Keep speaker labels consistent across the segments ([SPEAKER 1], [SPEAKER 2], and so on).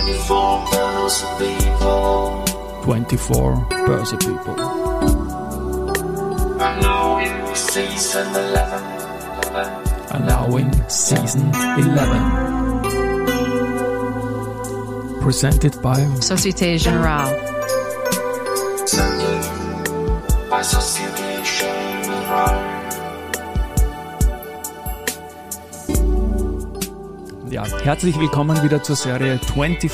[SPEAKER 1] 24 Börse People.
[SPEAKER 2] 24 Börse People.
[SPEAKER 1] Allowing season 11. 11.
[SPEAKER 2] Allowing Season 11. Presented by
[SPEAKER 3] Société Générale.
[SPEAKER 2] Ja, herzlich willkommen wieder zur Serie 24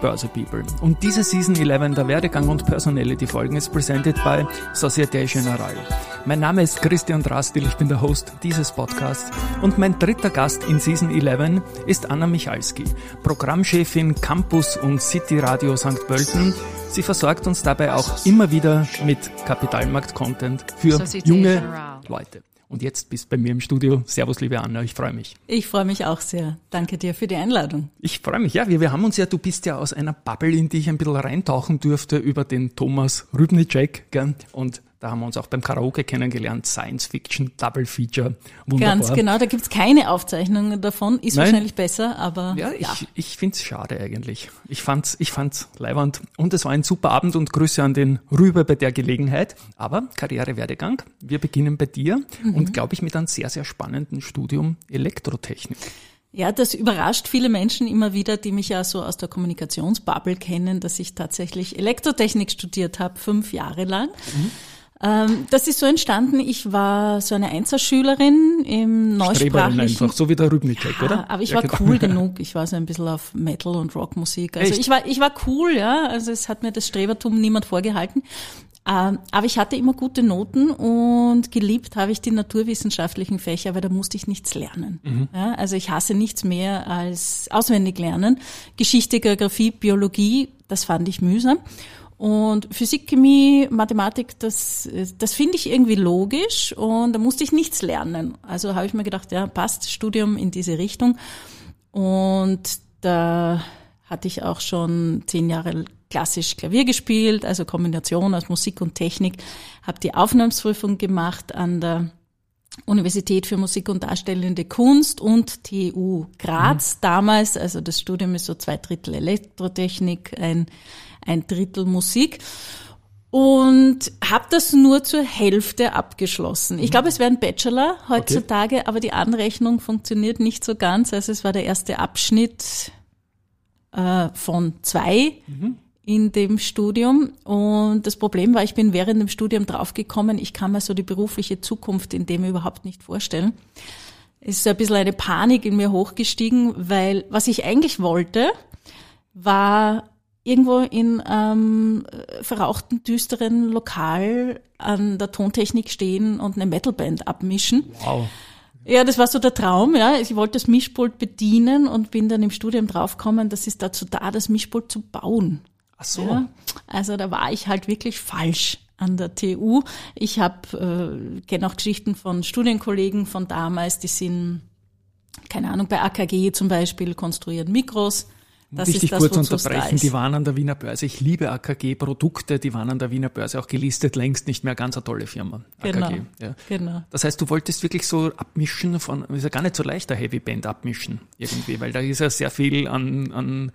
[SPEAKER 2] Börse People. Und diese Season 11 der Werdegang und Personality Folgen ist presented by Société Générale. Mein Name ist Christian Drastil, ich bin der Host dieses Podcasts und mein dritter Gast in Season 11 ist Anna Michalski, Programmchefin Campus und City Radio St. Pölten. Sie versorgt uns dabei auch immer wieder mit Kapitalmarkt-Content für junge. Leute. Und jetzt bist bei mir im Studio. Servus, liebe Anna, ich freue mich.
[SPEAKER 4] Ich freue mich auch sehr. Danke dir für die Einladung.
[SPEAKER 2] Ich freue mich, ja. Wir, wir haben uns ja, du bist ja aus einer Bubble, in die ich ein bisschen reintauchen durfte, über den Thomas Rübnicek, gell? Und da haben wir uns auch beim Karaoke kennengelernt. Science Fiction, Double Feature. Wunderbar.
[SPEAKER 4] Ganz genau, da gibt's keine Aufzeichnungen davon. Ist
[SPEAKER 2] Nein.
[SPEAKER 4] wahrscheinlich besser, aber
[SPEAKER 2] Ja,
[SPEAKER 4] ja.
[SPEAKER 2] ich, ich find's schade eigentlich. Ich fand's, ich fand's leiwand. Und es war ein super Abend und Grüße an den Rüber bei der Gelegenheit. Aber Karrierewerdegang. Wir beginnen bei dir
[SPEAKER 4] Mhm.
[SPEAKER 2] und glaube ich mit einem sehr, sehr spannenden Studium Elektrotechnik.
[SPEAKER 4] Ja, das überrascht viele Menschen immer wieder, die mich ja so aus der Kommunikationsbubble kennen, dass ich tatsächlich Elektrotechnik studiert habe, fünf Jahre lang. Ähm, das ist so entstanden, ich war so eine Einzelschülerin im
[SPEAKER 2] Streberin
[SPEAKER 4] neusprachlichen
[SPEAKER 2] einfach, so wie der Rübnicek,
[SPEAKER 4] Ja,
[SPEAKER 2] oder?
[SPEAKER 4] Aber ich
[SPEAKER 2] Ja,
[SPEAKER 4] war
[SPEAKER 2] genau.
[SPEAKER 4] cool genug. Ich war so ein bisschen auf Metal und Rockmusik. Also
[SPEAKER 2] Echt?
[SPEAKER 4] ich war, ich war cool, ja. Also es hat mir das Strebertum niemand vorgehalten. Ähm, Aber ich hatte immer gute Noten und geliebt habe ich die naturwissenschaftlichen Fächer, weil da musste ich nichts lernen.
[SPEAKER 2] Mhm.
[SPEAKER 4] Ja, also ich hasse nichts mehr als auswendig lernen. Geschichte, Geografie, Biologie, das fand ich mühsam. Und Physik, Chemie, Mathematik, das, das finde ich irgendwie logisch und da musste ich nichts lernen. Also habe ich mir gedacht, ja, passt Studium in diese Richtung. Und da hatte ich auch schon zehn Jahre klassisch Klavier gespielt, also Kombination aus Musik und Technik, habe die Aufnahmsprüfung gemacht an der Universität für Musik und Darstellende Kunst und TU Graz damals. Also das Studium ist so zwei Drittel Elektrotechnik, ein, ein Drittel Musik. Und habe das nur zur Hälfte abgeschlossen. Ich glaube, es wäre ein Bachelor heutzutage, aber die Anrechnung funktioniert nicht so ganz. Also es war der erste Abschnitt äh, von zwei in dem Studium. Und das Problem war, ich bin während dem Studium draufgekommen, ich kann mir so die berufliche Zukunft in dem überhaupt nicht vorstellen. Es ist so ein bisschen eine Panik in mir hochgestiegen, weil was ich eigentlich wollte, war irgendwo in einem äh, verrauchten, düsteren Lokal an der Tontechnik stehen und eine Metalband abmischen.
[SPEAKER 2] Wow.
[SPEAKER 4] Ja, das war so der Traum, ja. Ich wollte das Mischpult bedienen und bin dann im Studium draufgekommen, das ist dazu da, das Mischpult zu bauen.
[SPEAKER 2] Ach so.
[SPEAKER 4] Ja. Also da war ich halt wirklich falsch an der TU. Ich habe äh, kenne auch Geschichten von Studienkollegen von damals, die sind keine Ahnung bei AKG zum Beispiel konstruieren Mikros. Das
[SPEAKER 2] Wichtig
[SPEAKER 4] ist das,
[SPEAKER 2] kurz unterbrechen, die waren an der Wiener Börse. Ich liebe AKG-Produkte, die waren an der Wiener Börse auch gelistet, längst nicht mehr ganz eine tolle Firma.
[SPEAKER 4] Genau.
[SPEAKER 2] AKG. Ja.
[SPEAKER 4] Genau.
[SPEAKER 2] Das heißt, du wolltest wirklich so abmischen von, ist ja gar nicht so leicht, ein Heavy Band abmischen, irgendwie, weil da ist ja sehr viel an, an,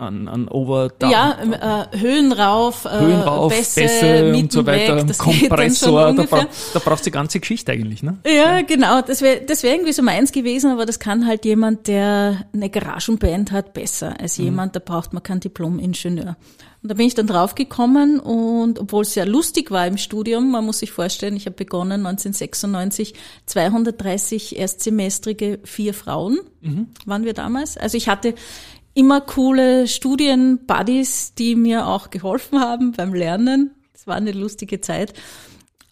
[SPEAKER 2] an, an Over, Down,
[SPEAKER 4] Ja, äh, Höhen rauf, äh,
[SPEAKER 2] Höhen rauf,
[SPEAKER 4] Bässe,
[SPEAKER 2] Bässe und so weiter,
[SPEAKER 4] weg,
[SPEAKER 2] Kompressor, da, bra da brauchst du die ganze Geschichte eigentlich, ne?
[SPEAKER 4] Ja, genau. Das wäre das wär irgendwie so meins gewesen, aber das kann halt jemand, der eine Garagenband hat, besser als jemand, der braucht man keinen Diplom-Ingenieur. Und da bin ich dann draufgekommen und obwohl es sehr lustig war im Studium, man muss sich vorstellen, ich habe begonnen 1996, 230 Erstsemestrige, vier Frauen waren wir damals. Also ich hatte immer coole Studienbuddies, die mir auch geholfen haben beim Lernen. Es war eine lustige Zeit.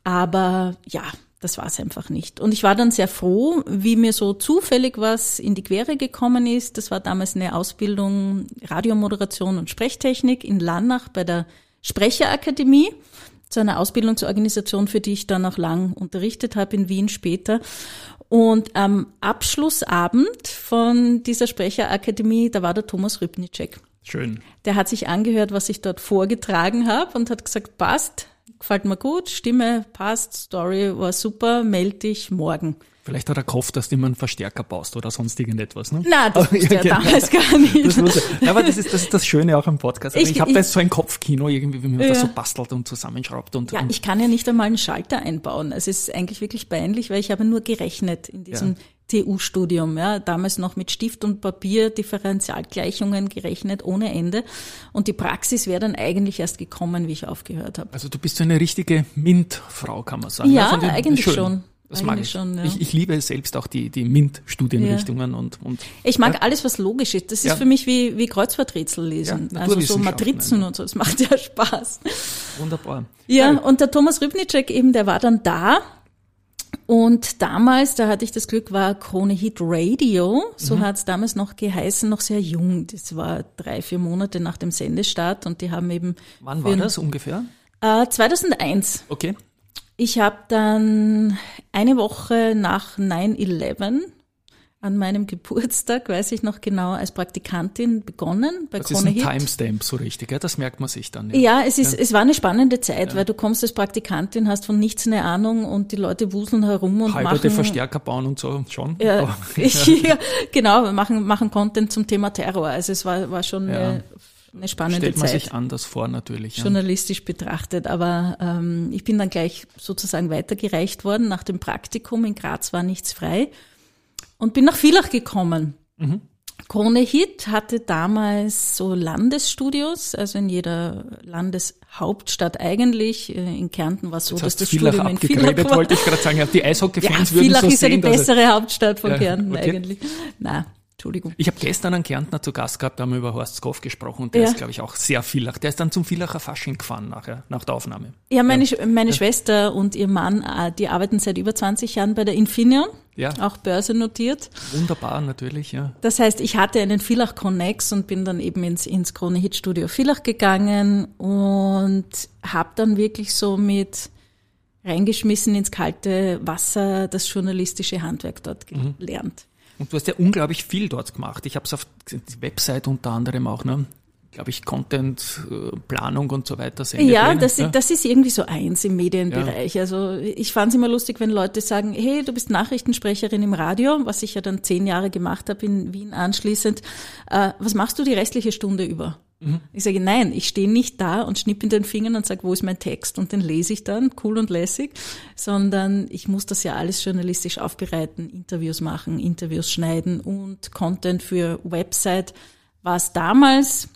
[SPEAKER 4] Aber ja, das war es einfach nicht. Und ich war dann sehr froh, wie mir so zufällig was in die Quere gekommen ist. Das war damals eine Ausbildung Radiomoderation und Sprechtechnik in Lannach bei der Sprecherakademie. Zu einer Ausbildung zur Organisation, für die ich dann auch lang unterrichtet habe in Wien später. Und am Abschlussabend von dieser Sprecherakademie, da war der Thomas Rübnicek.
[SPEAKER 2] Schön.
[SPEAKER 4] Der hat sich angehört, was ich dort vorgetragen habe und hat gesagt, passt, gefällt mir gut, Stimme passt, Story war super, melde dich morgen.
[SPEAKER 2] Vielleicht hat er gehofft, dass du immer einen Verstärker baust oder sonst irgendetwas. Ne?
[SPEAKER 4] Na, das wusste er
[SPEAKER 2] genau.
[SPEAKER 4] damals gar nicht.
[SPEAKER 2] Das wusste er. Ja, aber das ist, das ist das Schöne auch am Podcast. Also
[SPEAKER 4] Ich-
[SPEAKER 2] ich habe da jetzt so ein Kopfkino irgendwie, wie man das
[SPEAKER 4] Ja.
[SPEAKER 2] so bastelt und zusammenschraubt und,
[SPEAKER 4] Ja,
[SPEAKER 2] und
[SPEAKER 4] ich kann ja nicht einmal einen Schalter einbauen. Es ist eigentlich wirklich peinlich, weil ich habe nur gerechnet in diesem TU-Studium. Ja, damals noch mit Stift und Papier Differentialgleichungen gerechnet ohne Ende. Und die Praxis wäre dann eigentlich erst gekommen, wie ich aufgehört habe.
[SPEAKER 2] Also du bist so eine richtige MINT-Frau, kann man sagen.
[SPEAKER 4] Ja,
[SPEAKER 2] von den-
[SPEAKER 4] eigentlich
[SPEAKER 2] schön.
[SPEAKER 4] schon.
[SPEAKER 2] Das mag ich.
[SPEAKER 4] schon, ja.
[SPEAKER 2] ich. Ich liebe selbst auch die, die MINT-Studienrichtungen und, und
[SPEAKER 4] Ich mag alles, was logisch ist. Das ist
[SPEAKER 2] Ja.
[SPEAKER 4] für mich wie, wie Kreuzworträtsel lesen.
[SPEAKER 2] Ja,
[SPEAKER 4] also so Matrizen und so. Das macht ja Spaß.
[SPEAKER 2] wunderbar.
[SPEAKER 4] Ja, und der Thomas Rybnicek eben, der war dann da. Und damals, da hatte ich das Glück, war Krone Hit Radio, so
[SPEAKER 2] Mhm.
[SPEAKER 4] hat's damals noch geheißen, noch sehr jung. Das war drei, vier Monate nach dem Sendestart und die haben eben
[SPEAKER 2] Wann war das ungefähr?
[SPEAKER 4] Äh, 2001.
[SPEAKER 2] Okay.
[SPEAKER 4] Ich habe dann eine Woche nach 9-11 an meinem Geburtstag, weiß ich noch genau, als Praktikantin begonnen bei
[SPEAKER 2] Das ist
[SPEAKER 4] Krone
[SPEAKER 2] ein
[SPEAKER 4] Hit.
[SPEAKER 2] Timestamp so richtig, ja? das merkt man sich dann.
[SPEAKER 4] Ja, es ist, es war eine spannende Zeit, weil du kommst als Praktikantin, hast von nichts eine Ahnung und die Leute wuseln herum und
[SPEAKER 2] Halberte
[SPEAKER 4] machen.
[SPEAKER 2] Verstärker bauen und so schon.
[SPEAKER 4] Ja, ja, genau, machen, machen Content zum Thema Terror. Also es war, war schon
[SPEAKER 2] Ja.
[SPEAKER 4] eine, eine spannende
[SPEAKER 2] Stellt man
[SPEAKER 4] Zeit.
[SPEAKER 2] sich anders vor natürlich. Ja.
[SPEAKER 4] journalistisch betrachtet. Aber ähm, ich bin dann gleich sozusagen weitergereicht worden. Nach dem Praktikum in Graz war nichts frei und bin nach Villach gekommen.
[SPEAKER 2] Mhm.
[SPEAKER 4] Krone Hit hatte damals so Landesstudios, also in jeder Landeshauptstadt eigentlich. Äh, In Kärnten war es so,
[SPEAKER 2] Jetzt
[SPEAKER 4] dass das
[SPEAKER 2] Villach
[SPEAKER 4] Studium in Villach war.
[SPEAKER 2] wollte ich gerade sagen. Ja, die
[SPEAKER 4] Ja,
[SPEAKER 2] Eishockey-Fans würden
[SPEAKER 4] Villach
[SPEAKER 2] so
[SPEAKER 4] ist ja die
[SPEAKER 2] sehen. dass es-
[SPEAKER 4] bessere Hauptstadt von
[SPEAKER 2] Ja,
[SPEAKER 4] Kärnten
[SPEAKER 2] okay.
[SPEAKER 4] eigentlich. Na, Entschuldigung.
[SPEAKER 2] Ich habe gestern einen Kärntner zu Gast gehabt, da haben wir über Horst Skoff gesprochen und der
[SPEAKER 4] Ja.
[SPEAKER 2] ist, glaube ich, auch sehr Villach. Der ist dann zum Villacher Fasching gefahren nachher, nach der Aufnahme.
[SPEAKER 4] Ja, meine, Sch- meine Schwester und ihr Mann, äh, die arbeiten seit über 20 Jahren bei der Infineon,
[SPEAKER 2] Ja,
[SPEAKER 4] auch börsennotiert.
[SPEAKER 2] wunderbar natürlich, ja.
[SPEAKER 4] Das heißt, ich hatte einen Villach Connex und bin dann eben ins, ins Krone Hit Studio Villach gegangen und habe dann wirklich so mit reingeschmissen ins kalte Wasser das journalistische Handwerk dort gelernt.
[SPEAKER 2] Und du hast ja unglaublich viel dort gemacht. Ich habe es auf die Website unter anderem auch, ne? glaube ich, Content, äh, Planung und so weiter.
[SPEAKER 4] Ja,
[SPEAKER 2] Sendepläne,
[SPEAKER 4] das,
[SPEAKER 2] ja.
[SPEAKER 4] das ist irgendwie so eins im Medienbereich. Also ich fand es immer lustig, wenn Leute sagen, hey, du bist Nachrichtensprecherin im Radio, was ich ja dann zehn Jahre gemacht habe in Wien anschließend. Äh, was machst du die restliche Stunde über?
[SPEAKER 2] Mhm.
[SPEAKER 4] Ich sage, nein, ich stehe nicht da und schnipp in den Fingern und sage, wo ist mein Text? Und den lese ich dann, cool und lässig, sondern ich muss das ja alles journalistisch aufbereiten, Interviews machen, Interviews schneiden und Content für Website war es damals.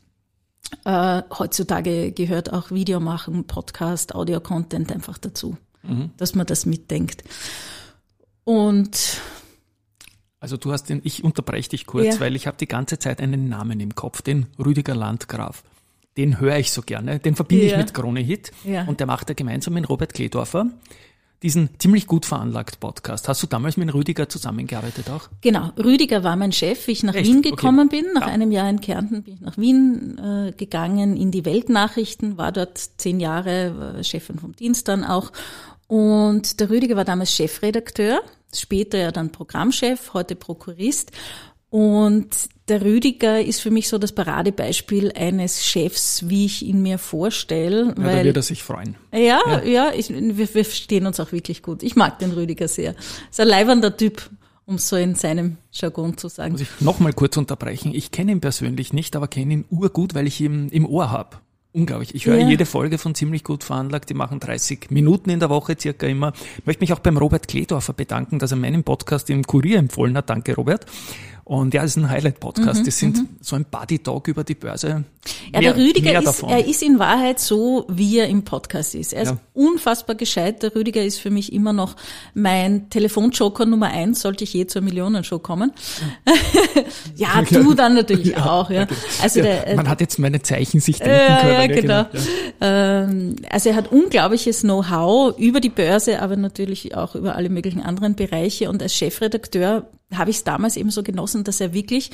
[SPEAKER 4] Äh, heutzutage gehört auch Video machen, Podcast, Audio-Content einfach dazu, dass man das mitdenkt. Und
[SPEAKER 2] Also du hast den, ich unterbreche dich kurz,
[SPEAKER 4] Ja.
[SPEAKER 2] weil ich habe die ganze Zeit einen Namen im Kopf, den Rüdiger Landgraf. Den höre ich so gerne, den verbinde
[SPEAKER 4] Ja.
[SPEAKER 2] ich mit Krone Hit
[SPEAKER 4] Ja.
[SPEAKER 2] und der macht ja gemeinsam mit Robert Kledorfer diesen ziemlich gut veranlagt Podcast. Hast du damals mit Rüdiger zusammengearbeitet auch?
[SPEAKER 4] Genau, Rüdiger war mein Chef, wie ich nach
[SPEAKER 2] Echt?
[SPEAKER 4] Wien
[SPEAKER 2] Okay.
[SPEAKER 4] gekommen bin. Nach
[SPEAKER 2] Ja.
[SPEAKER 4] einem Jahr in Kärnten bin ich nach Wien äh, gegangen, in die Weltnachrichten, war dort zehn Jahre, war Chefin vom Dienst dann auch. Und der Rüdiger war damals Chefredakteur, später ja dann Programmchef, heute Prokurist. Und der Rüdiger ist für mich so das Paradebeispiel eines Chefs, wie ich ihn mir vorstelle.
[SPEAKER 2] Ja, da
[SPEAKER 4] weil
[SPEAKER 2] wird er sich freuen.
[SPEAKER 4] ja, ja, ich, wir, wir verstehen uns auch wirklich gut. Ich mag den Rüdiger sehr. Ist ein leibernder Typ, um so in seinem Jargon zu sagen.
[SPEAKER 2] Muss ich nochmal kurz unterbrechen. Ich kenne ihn persönlich nicht, aber kenne ihn urgut, weil ich ihn im Ohr habe. Unglaublich. Ich höre
[SPEAKER 4] Ja.
[SPEAKER 2] jede Folge von ziemlich gut veranlagt. Die machen 30 Minuten in der Woche circa immer. Ich möchte mich auch beim Robert Kledorfer bedanken, dass er meinen Podcast im Kurier empfohlen hat. Danke, Robert. Und ja, es ist ein Highlight-Podcast. das sind so ein Buddy-Talk über die Börse.
[SPEAKER 4] Mhm, Ja,
[SPEAKER 2] Mehr-
[SPEAKER 4] der Rüdiger ist, er ist in Wahrheit so, wie er im Podcast ist. Er ist
[SPEAKER 2] Ja.
[SPEAKER 4] unfassbar gescheit. Der Rüdiger ist für mich immer noch mein Telefonjoker Nummer eins, sollte ich je zur Millionenshow kommen. ja, du dann natürlich auch, ja. Also
[SPEAKER 2] ja,
[SPEAKER 4] der, äh,
[SPEAKER 2] man hat jetzt meine Zeichen sich denken
[SPEAKER 4] Ja,
[SPEAKER 2] können.
[SPEAKER 4] ja, genau.
[SPEAKER 2] Ja.
[SPEAKER 4] Ähm, also er hat unglaubliches Know-how über die Börse, aber natürlich auch über alle möglichen anderen Bereiche. Und als Chefredakteur habe ich es damals eben so genossen, dass er wirklich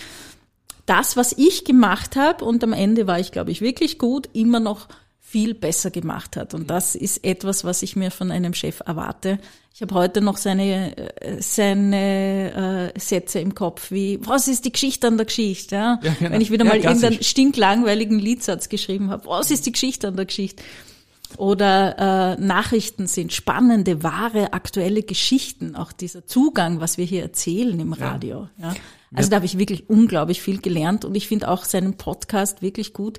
[SPEAKER 4] das, was ich gemacht habe, und am Ende war ich, glaube ich, wirklich gut, immer noch viel besser gemacht hat. Und das ist etwas, was ich mir von einem Chef erwarte. Ich habe heute noch seine, äh, seine äh, Sätze im Kopf, wie, was ist die Geschichte an der Geschichte? Ja?
[SPEAKER 2] Ja, genau.
[SPEAKER 4] Wenn ich wieder
[SPEAKER 2] Ja,
[SPEAKER 4] mal
[SPEAKER 2] klassisch.
[SPEAKER 4] irgendeinen stinklangweiligen Liedsatz geschrieben habe, was ist die Geschichte an der Geschichte? Oder äh, Nachrichten sind, spannende, wahre, aktuelle Geschichten, auch dieser Zugang, was wir hier erzählen im Radio. Ja. Also da habe ich wirklich unglaublich viel gelernt und ich finde auch seinen Podcast wirklich gut.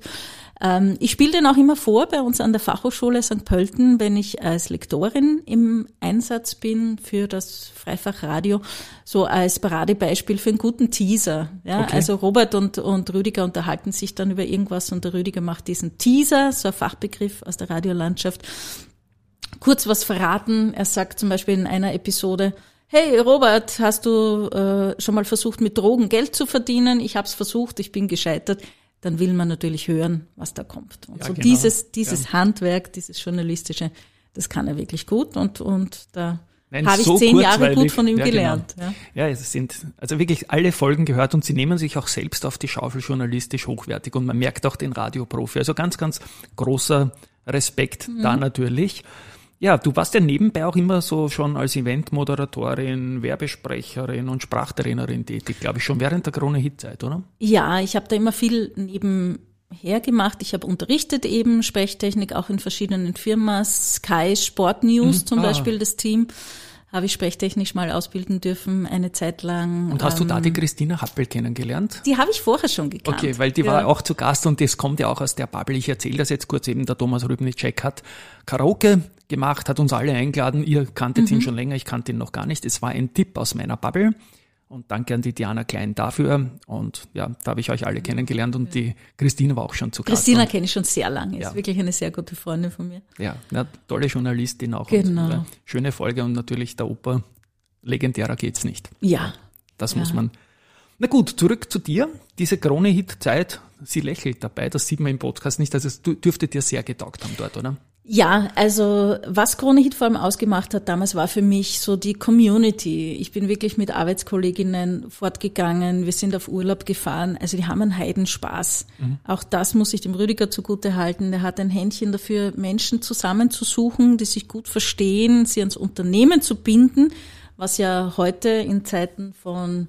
[SPEAKER 4] Ähm, ich spiele den auch immer vor bei uns an der Fachhochschule St. Pölten, wenn ich als Lektorin im Einsatz bin für das Freifachradio, so als Paradebeispiel für einen guten Teaser. Ja,
[SPEAKER 2] Okay.
[SPEAKER 4] also Robert und, und Rüdiger unterhalten sich dann über irgendwas und der Rüdiger macht diesen Teaser, so ein Fachbegriff aus der Radiolandschaft, kurz was verraten. Er sagt zum Beispiel in einer Episode, hey Robert, hast du äh, schon mal versucht, mit Drogen Geld zu verdienen? Ich habe es versucht, ich bin gescheitert. Dann will man natürlich hören, was da kommt. Und
[SPEAKER 2] Ja,
[SPEAKER 4] so
[SPEAKER 2] genau.
[SPEAKER 4] dieses, dieses Handwerk, dieses journalistische, das kann er wirklich gut und, und da habe ich
[SPEAKER 2] so
[SPEAKER 4] zehn Jahre gut von ihm
[SPEAKER 2] Ja, genau.
[SPEAKER 4] gelernt. Ja.
[SPEAKER 2] Ja, es sind also wirklich alle Folgen gehört und sie nehmen sich auch selbst auf die Schaufel journalistisch hochwertig und man merkt auch den Radioprofi. Also ganz, ganz großer Respekt
[SPEAKER 4] Mhm.
[SPEAKER 2] da natürlich. Ja, du warst ja nebenbei auch immer so schon als Eventmoderatorin, Werbesprecherin und Sprachtrainerin tätig, glaube ich, schon während der Krone-Hit-Zeit, oder?
[SPEAKER 4] Ja, ich habe da immer viel nebenher gemacht. Ich habe unterrichtet eben Sprechtechnik auch in verschiedenen Firmen. Sky Sport News zum
[SPEAKER 2] Ah.
[SPEAKER 4] Beispiel, das Team, habe ich sprechtechnisch mal ausbilden dürfen, eine Zeit lang.
[SPEAKER 2] Und hast du da
[SPEAKER 4] Ähm,
[SPEAKER 2] die Christina Happel kennengelernt?
[SPEAKER 4] Die habe ich vorher schon gekannt.
[SPEAKER 2] Okay, weil die
[SPEAKER 4] ja.
[SPEAKER 2] war auch zu Gast und das kommt ja auch aus der Bubble. Ich erzähle das jetzt kurz eben, der Thomas Rübnicek hat Karaoke gemacht, hat uns alle eingeladen. Ihr kanntet
[SPEAKER 4] Mhm.
[SPEAKER 2] ihn schon länger, ich kannte ihn noch gar nicht. Es war ein Tipp aus meiner Bubble. Und danke an die Diana Klein dafür. Und ja, da habe ich euch alle kennengelernt und die Christine war auch schon zu Gast.
[SPEAKER 4] Christina kenne ich schon sehr lange, ist
[SPEAKER 2] Ja.
[SPEAKER 4] wirklich eine sehr gute Freundin von mir.
[SPEAKER 2] ja, ja, tolle Journalistin auch.
[SPEAKER 4] Genau.
[SPEAKER 2] Und, äh, schöne Folge und natürlich der Oper. Legendärer geht's nicht.
[SPEAKER 4] Ja,
[SPEAKER 2] Das
[SPEAKER 4] Ja.
[SPEAKER 2] muss man. Na gut, zurück zu dir. Diese Krone-Hit-Zeit, sie lächelt dabei, das sieht man im Podcast nicht. Also es dü- dürfte dir sehr getaugt haben dort, oder?
[SPEAKER 4] Ja, also was Krone Hit vor allem ausgemacht hat damals war für mich so die Community. Ich bin wirklich mit Arbeitskolleginnen fortgegangen, wir sind auf Urlaub gefahren, also die haben einen Heidenspaß. Auch das muss ich dem Rüdiger zugute halten. Der hat ein Händchen dafür, Menschen zusammenzusuchen, die sich gut verstehen, sie ans Unternehmen zu binden, was ja heute in Zeiten von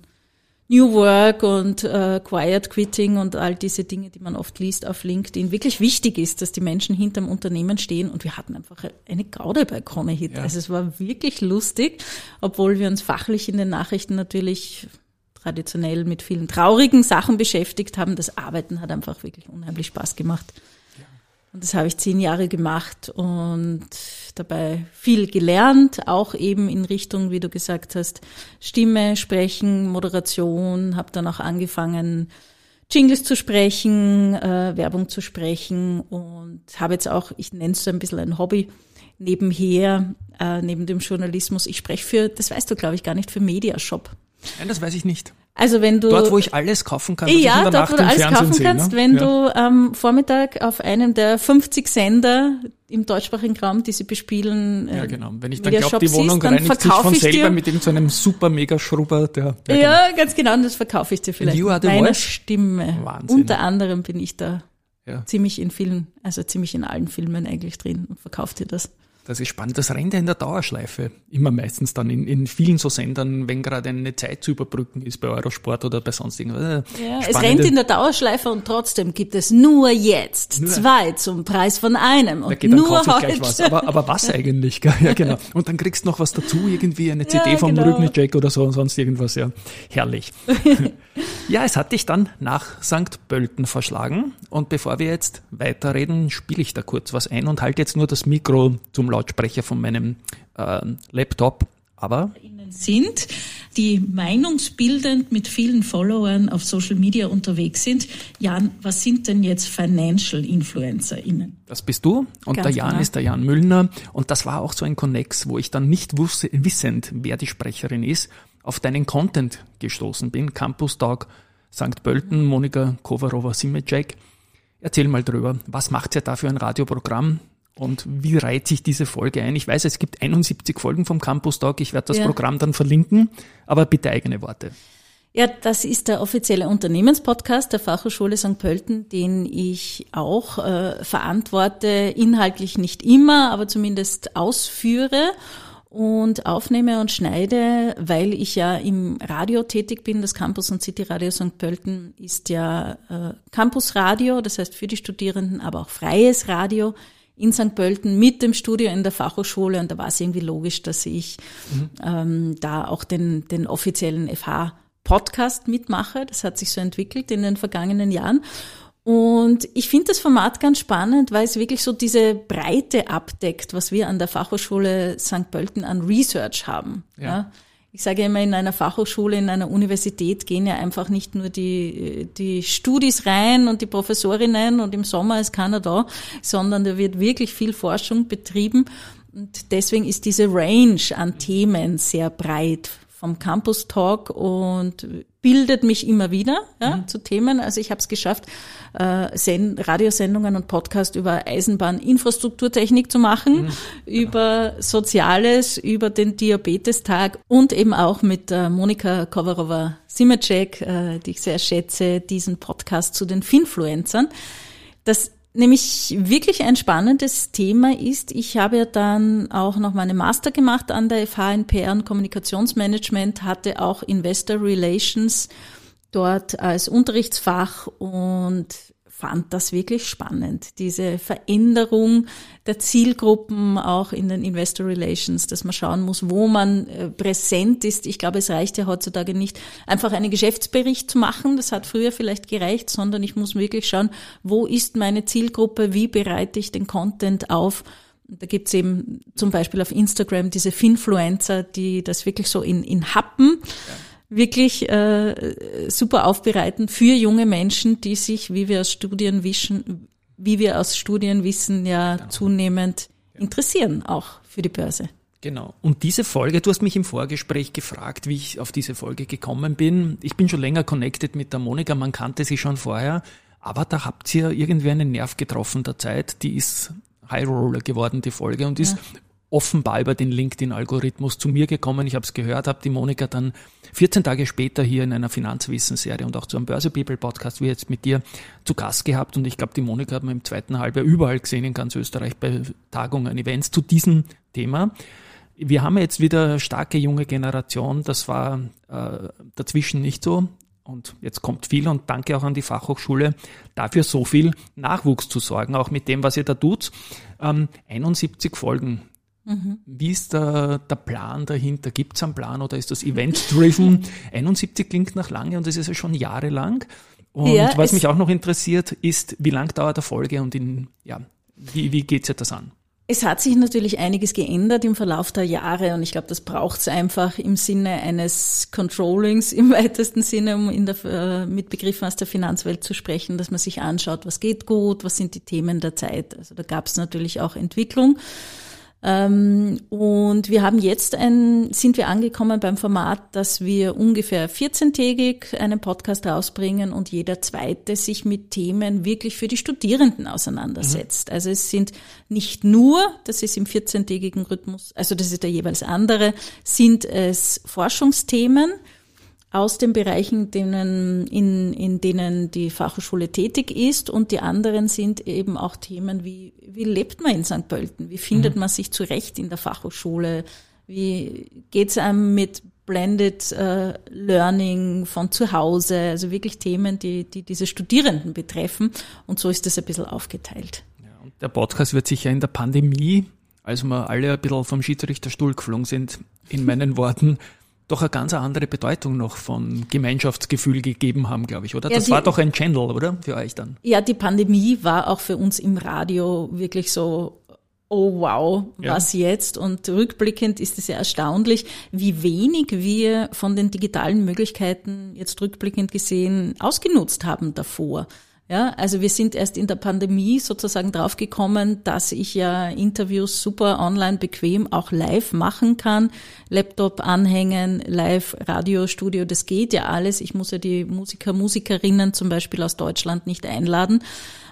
[SPEAKER 4] New Work und äh, Quiet Quitting und all diese Dinge, die man oft liest auf LinkedIn, wirklich wichtig ist, dass die Menschen hinterm Unternehmen stehen. Und wir hatten einfach eine Gaude bei Krone Hit.
[SPEAKER 2] Ja.
[SPEAKER 4] Also es war wirklich lustig, obwohl wir uns fachlich in den Nachrichten natürlich traditionell mit vielen traurigen Sachen beschäftigt haben. Das Arbeiten hat einfach wirklich unheimlich Spaß gemacht. Und das habe ich zehn Jahre gemacht und dabei viel gelernt, auch eben in Richtung, wie du gesagt hast, Stimme, Sprechen, Moderation, habe dann auch angefangen, Jingles zu sprechen, äh, Werbung zu sprechen und habe jetzt auch, ich nenne es so ein bisschen ein Hobby, nebenher, äh, neben dem Journalismus. Ich spreche für, das weißt du glaube ich gar nicht, für Mediashop.
[SPEAKER 2] Nein, das weiß ich nicht.
[SPEAKER 4] Also wenn du
[SPEAKER 2] Dort, wo ich alles kaufen kann, was ich in
[SPEAKER 4] ja,
[SPEAKER 2] der
[SPEAKER 4] dort,
[SPEAKER 2] Nacht
[SPEAKER 4] wo du alles
[SPEAKER 2] Fernsehen
[SPEAKER 4] kaufen
[SPEAKER 2] sehe.
[SPEAKER 4] kannst,
[SPEAKER 2] ne?
[SPEAKER 4] wenn
[SPEAKER 2] ja.
[SPEAKER 4] du am Vormittag auf einem der 50 Sender im deutschsprachigen Raum, die sie bespielen,
[SPEAKER 2] Ja,
[SPEAKER 4] äh,
[SPEAKER 2] genau. Wenn ich dann glaube, die Wohnung
[SPEAKER 4] siehst, dann
[SPEAKER 2] reinigt sich von selber
[SPEAKER 4] dir,
[SPEAKER 2] mit irgendeinem super mega Schrubber. Der, der
[SPEAKER 4] ja, ganz genau, und das verkaufe ich dir vielleicht
[SPEAKER 2] You are
[SPEAKER 4] mit
[SPEAKER 2] the
[SPEAKER 4] meiner? Stimme.
[SPEAKER 2] Wahnsinn.
[SPEAKER 4] Unter anderem bin ich da
[SPEAKER 2] Ja.
[SPEAKER 4] ziemlich in vielen, also ziemlich in allen Filmen eigentlich drin und verkaufe dir das.
[SPEAKER 2] Das ist spannend. Das rennt ja in der Dauerschleife. Immer meistens dann in, in vielen so Sendern, wenn gerade eine Zeit zu überbrücken ist bei Eurosport oder bei sonst irgendwas. Äh,
[SPEAKER 4] Ja, es rennt in der Dauerschleife und trotzdem gibt es nur jetzt
[SPEAKER 2] Nur-
[SPEAKER 4] zwei zum Preis von einem
[SPEAKER 2] Da
[SPEAKER 4] und
[SPEAKER 2] geht dann
[SPEAKER 4] nur heute.
[SPEAKER 2] gleich was. Aber, aber was eigentlich? Ja, genau. Und dann kriegst du noch was dazu, irgendwie eine CD
[SPEAKER 4] Ja,
[SPEAKER 2] vom
[SPEAKER 4] genau.
[SPEAKER 2] Rübnicek oder so und sonst irgendwas, ja. Herrlich. ja, es hat dich dann nach St. Pölten verschlagen. Und bevor wir jetzt weiterreden, spiele ich da kurz was ein und halte jetzt nur das Mikro zum Lautsprecher von meinem äh, Laptop. Aber
[SPEAKER 3] sind, die meinungsbildend mit vielen Followern auf Social Media unterwegs sind. Jan, was sind denn jetzt Financial InfluencerInnen?
[SPEAKER 2] Das bist du und
[SPEAKER 4] Ganz
[SPEAKER 2] der Jan
[SPEAKER 4] genau.
[SPEAKER 2] ist der Jan Müllner und das war auch so ein Connex, wo ich dann nicht wusste, wissend, wer die Sprecherin ist, auf deinen Content gestoßen bin. Campus Talk St. Pölten, Monika Kovarova-Simecek. Erzähl mal drüber, was macht ihr da für ein Radioprogramm und wie reiht sich diese Folge ein? Ich weiß, es gibt 71 Folgen vom Campus Talk, ich werde das
[SPEAKER 4] Ja.
[SPEAKER 2] Programm dann verlinken, aber bitte eigene Worte.
[SPEAKER 4] Ja, das ist der offizielle Unternehmenspodcast der Fachhochschule St. Pölten, den ich auch äh, verantworte, inhaltlich nicht immer, aber zumindest ausführe und aufnehme und schneide, weil ich ja im Radio tätig bin. Das Campus und City Radio St. Pölten ist ja äh, Campusradio, das heißt für die Studierenden, aber auch freies Radio in St. Pölten mit dem Studio in der Fachhochschule und da war es irgendwie logisch, dass ich mhm. ähm, da auch den, den offiziellen FH Podcast mitmache. Das hat sich so entwickelt in den vergangenen Jahren. Und ich finde das Format ganz spannend, weil es wirklich so diese Breite abdeckt, was wir an der Fachhochschule St. Pölten an Research haben. Ja. ja. Ich sage immer, in einer Fachhochschule, in einer Universität gehen ja einfach nicht nur die, die Studis rein und die Professorinnen und im Sommer ist keiner da, sondern da wird wirklich viel Forschung betrieben. Und deswegen ist diese Range an Themen sehr breit vom Campus Talk und bildet mich immer wieder ja, mhm. zu Themen. Also ich habe es geschafft, äh, Radiosendungen und Podcast über Eisenbahninfrastrukturtechnik zu machen, mhm. über Soziales, über den Diabetestag und eben auch mit äh, Monika Kovarova-Simacek, äh, die ich sehr schätze, diesen Podcast zu den Finfluencern. Das nämlich wirklich ein spannendes Thema ist, ich habe ja dann auch noch meine Master gemacht an der FH in PR und Kommunikationsmanagement, hatte auch Investor Relations dort als Unterrichtsfach und fand das wirklich spannend, diese Veränderung der Zielgruppen auch in den Investor Relations, dass man schauen muss, wo man äh, präsent ist. Ich glaube, es reicht ja heutzutage nicht, einfach einen Geschäftsbericht zu machen. Das hat früher vielleicht gereicht, sondern ich muss wirklich schauen, wo ist meine Zielgruppe, wie bereite ich den Content auf. Da gibt's eben zum Beispiel auf Instagram diese Finfluencer, die das wirklich so in, in Happen ja wirklich äh, super aufbereiten für junge Menschen, die sich, wie wir aus Studien wissen, wie wir aus Studien wissen, ja genau. zunehmend interessieren, auch für die Börse.
[SPEAKER 2] Genau. Und diese Folge, du hast mich im Vorgespräch gefragt, wie ich auf diese Folge gekommen bin. Ich bin schon länger connected mit der Monika, man kannte sie schon vorher, aber da habt ihr irgendwie einen Nerv getroffen der Zeit. Die ist High Roller geworden, die Folge, und ist ja offenbar über den LinkedIn-Algorithmus zu mir gekommen. Ich habe es gehört, habe die Monika dann 14 Tage später hier in einer Finanzwissensserie und auch zu einem Börse People Podcast wie jetzt mit dir zu Gast gehabt. Und ich glaube, die Monika hat man im zweiten Halbjahr überall gesehen in ganz Österreich bei Tagungen, Events zu diesem Thema. Wir haben jetzt wieder starke junge Generation. Das war äh, dazwischen nicht so. Und jetzt kommt viel und danke auch an die Fachhochschule, dafür so viel Nachwuchs zu sorgen, auch mit dem, was ihr da tut. Ähm, 71 Folgen Mhm. Wie ist der, der Plan dahinter? Gibt es einen Plan oder ist das event-driven? 71 klingt nach lange und das ist ja schon jahrelang. Und ja, was mich auch noch interessiert, ist, wie lang dauert der Folge und in, ja, wie, wie geht sich das an?
[SPEAKER 4] Es hat sich natürlich einiges geändert im Verlauf der Jahre und ich glaube, das braucht es einfach im Sinne eines Controllings im weitesten Sinne, um in der, äh, mit Begriffen aus der Finanzwelt zu sprechen, dass man sich anschaut, was geht gut, was sind die Themen der Zeit. Also da gab es natürlich auch Entwicklung. Ähm, und wir haben jetzt ein, sind wir angekommen beim Format, dass wir ungefähr 14-tägig einen Podcast rausbringen und jeder zweite sich mit Themen wirklich für die Studierenden auseinandersetzt. Mhm. Also es sind nicht nur, das ist im 14-tägigen Rhythmus, also das ist der jeweils andere, sind es Forschungsthemen, aus den Bereichen, denen, in, in denen die Fachhochschule tätig ist. Und die anderen sind eben auch Themen wie, wie lebt man in St. Pölten? Wie findet mhm. man sich zurecht in der Fachhochschule? Wie geht's einem mit Blended äh, Learning von zu Hause? Also wirklich Themen, die, die diese Studierenden betreffen. Und so ist das ein bisschen aufgeteilt.
[SPEAKER 2] Ja, und der Podcast wird sicher in der Pandemie, als wir alle ein bisschen vom Schiedsrichterstuhl geflogen sind, in meinen Worten, doch eine ganz andere Bedeutung noch von Gemeinschaftsgefühl gegeben haben, glaube ich, oder? Ja, das die, war doch ein Channel, oder? Für euch dann.
[SPEAKER 4] Ja, die Pandemie war auch für uns im Radio wirklich so, oh wow, was ja. jetzt? Und rückblickend ist es ja erstaunlich, wie wenig wir von den digitalen Möglichkeiten jetzt rückblickend gesehen ausgenutzt haben davor. Ja, also wir sind erst in der Pandemie sozusagen draufgekommen, dass ich ja Interviews super online bequem auch live machen kann. Laptop anhängen, live Radiostudio, das geht ja alles. Ich muss ja die Musiker, Musikerinnen zum Beispiel aus Deutschland nicht einladen.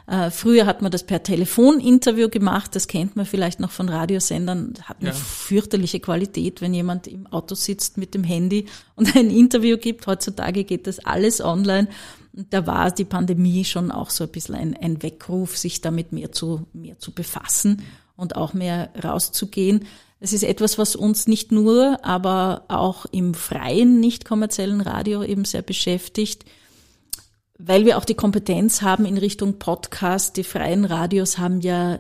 [SPEAKER 4] Äh, früher hat man das per Telefoninterview gemacht, das kennt man vielleicht noch von Radiosendern, hat eine ja. fürchterliche Qualität, wenn jemand im Auto sitzt mit dem Handy und ein Interview gibt. Heutzutage geht das alles online da war die Pandemie schon auch so ein bisschen ein, ein Weckruf, sich damit mehr zu, mehr zu befassen und auch mehr rauszugehen. Es ist etwas, was uns nicht nur, aber auch im freien, nicht kommerziellen Radio eben sehr beschäftigt, weil wir auch die Kompetenz haben in Richtung Podcast. Die freien Radios haben ja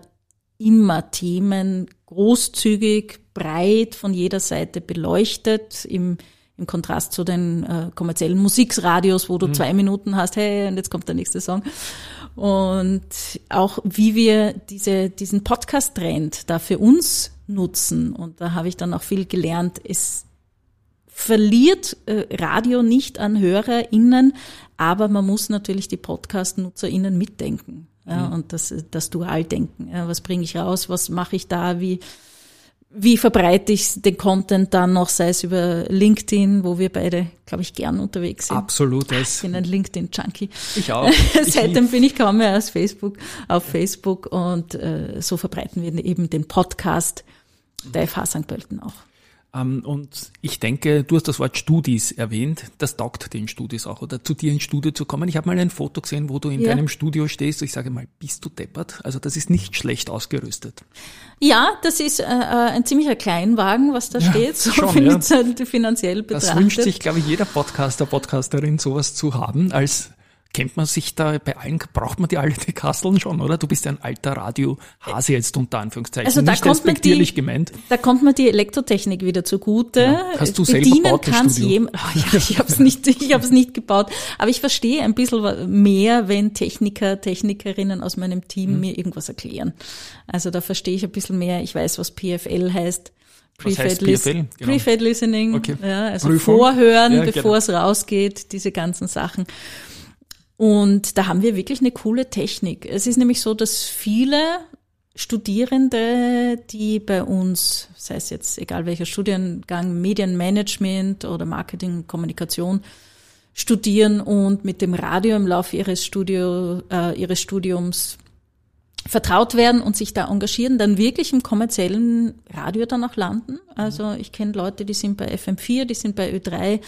[SPEAKER 4] immer Themen großzügig, breit von jeder Seite beleuchtet, im, im Kontrast zu den äh, kommerziellen Musikradios, wo du mhm. zwei Minuten hast, hey, und jetzt kommt der nächste Song. Und auch wie wir diese, diesen Podcast-Trend da für uns nutzen. Und da habe ich dann auch viel gelernt. Es verliert äh, Radio nicht an HörerInnen, aber man muss natürlich die Podcast-NutzerInnen mitdenken. Ja, mhm. Und das, das Dualdenken. Ja, was bringe ich raus? Was mache ich da? Wie, wie verbreite ich den Content dann noch, sei es über LinkedIn, wo wir beide, glaube ich, gern unterwegs sind.
[SPEAKER 2] Absolut.
[SPEAKER 4] Ich bin ein LinkedIn-Junkie.
[SPEAKER 2] Ich auch.
[SPEAKER 4] Seitdem bin ich kaum mehr aus Facebook, auf Facebook und äh, so verbreiten wir eben den Podcast der FH St. Pölten auch.
[SPEAKER 2] Ähm, und ich denke, du hast das Wort Studis erwähnt, das taugt den Studis auch, oder zu dir ins Studio zu kommen. Ich habe mal ein Foto gesehen, wo du in ja. deinem Studio stehst. Ich sage mal, bist du deppert? Also das ist nicht schlecht ausgerüstet.
[SPEAKER 4] Ja, das ist äh, äh ein ziemlicher Kleinwagen, was da ja, steht, so schon, ja. finanziell betrachtet.
[SPEAKER 2] Das wünscht sich, glaube ich, jeder Podcaster, Podcasterin, sowas zu haben als kennt man sich da bei allen, braucht man die alte Kasteln schon, oder? Du bist ein alter Radiohase jetzt unter Anführungszeichen.
[SPEAKER 4] Also da
[SPEAKER 2] Nicht
[SPEAKER 4] kommt man die,
[SPEAKER 2] gemeint.
[SPEAKER 4] Da kommt man die Elektrotechnik wieder zugute. Ja.
[SPEAKER 2] Hast du
[SPEAKER 4] Bedienen
[SPEAKER 2] selber gebaut,
[SPEAKER 4] kann's jem, oh, ja, ich habe es nicht, ich habe es nicht gebaut. Aber ich verstehe ein bisschen mehr, wenn Techniker, Technikerinnen aus meinem Team mhm. mir irgendwas erklären. Also da verstehe ich ein bisschen mehr. Ich weiß, was PFL heißt.
[SPEAKER 2] Pre-Fed genau.
[SPEAKER 4] Pre Listening,
[SPEAKER 2] okay.
[SPEAKER 4] ja, also
[SPEAKER 2] Prüfung.
[SPEAKER 4] vorhören,
[SPEAKER 2] ja,
[SPEAKER 4] bevor
[SPEAKER 2] genau.
[SPEAKER 4] es rausgeht, diese ganzen Sachen. Und da haben wir wirklich eine coole Technik. Es ist nämlich so, dass viele Studierende, die bei uns, sei es jetzt egal welcher Studiengang, Medienmanagement oder Marketing, Kommunikation studieren und mit dem Radio im Laufe ihres, Studio, äh, ihres Studiums vertraut werden und sich da engagieren, dann wirklich im kommerziellen Radio dann auch landen. Also ich kenne Leute, die sind bei FM4, die sind bei Ö3,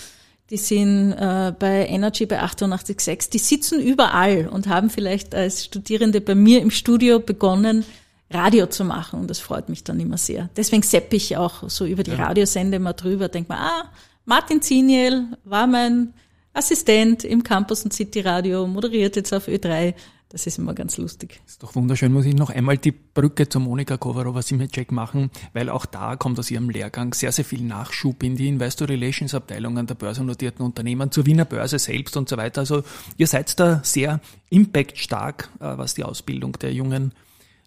[SPEAKER 4] die sind äh, bei Energy bei 88.6, die sitzen überall und haben vielleicht als Studierende bei mir im Studio begonnen, Radio zu machen und das freut mich dann immer sehr. Deswegen sepp ich auch so über die ja. Radiosende mal drüber, denk mal, ah, Martin Ziniel war mein Assistent im Campus und City Radio, moderiert jetzt auf Ö3. Das ist immer ganz lustig.
[SPEAKER 2] Ist doch wunderschön. Muss ich noch einmal die Brücke zur Monika Kovarova Simecek machen, weil auch da kommt aus ihrem Lehrgang sehr, sehr viel Nachschub in die Investor Relations Abteilungen der börsennotierten Unternehmen, zur Wiener Börse selbst und so weiter. Also ihr seid da sehr impactstark, äh, was die Ausbildung der jungen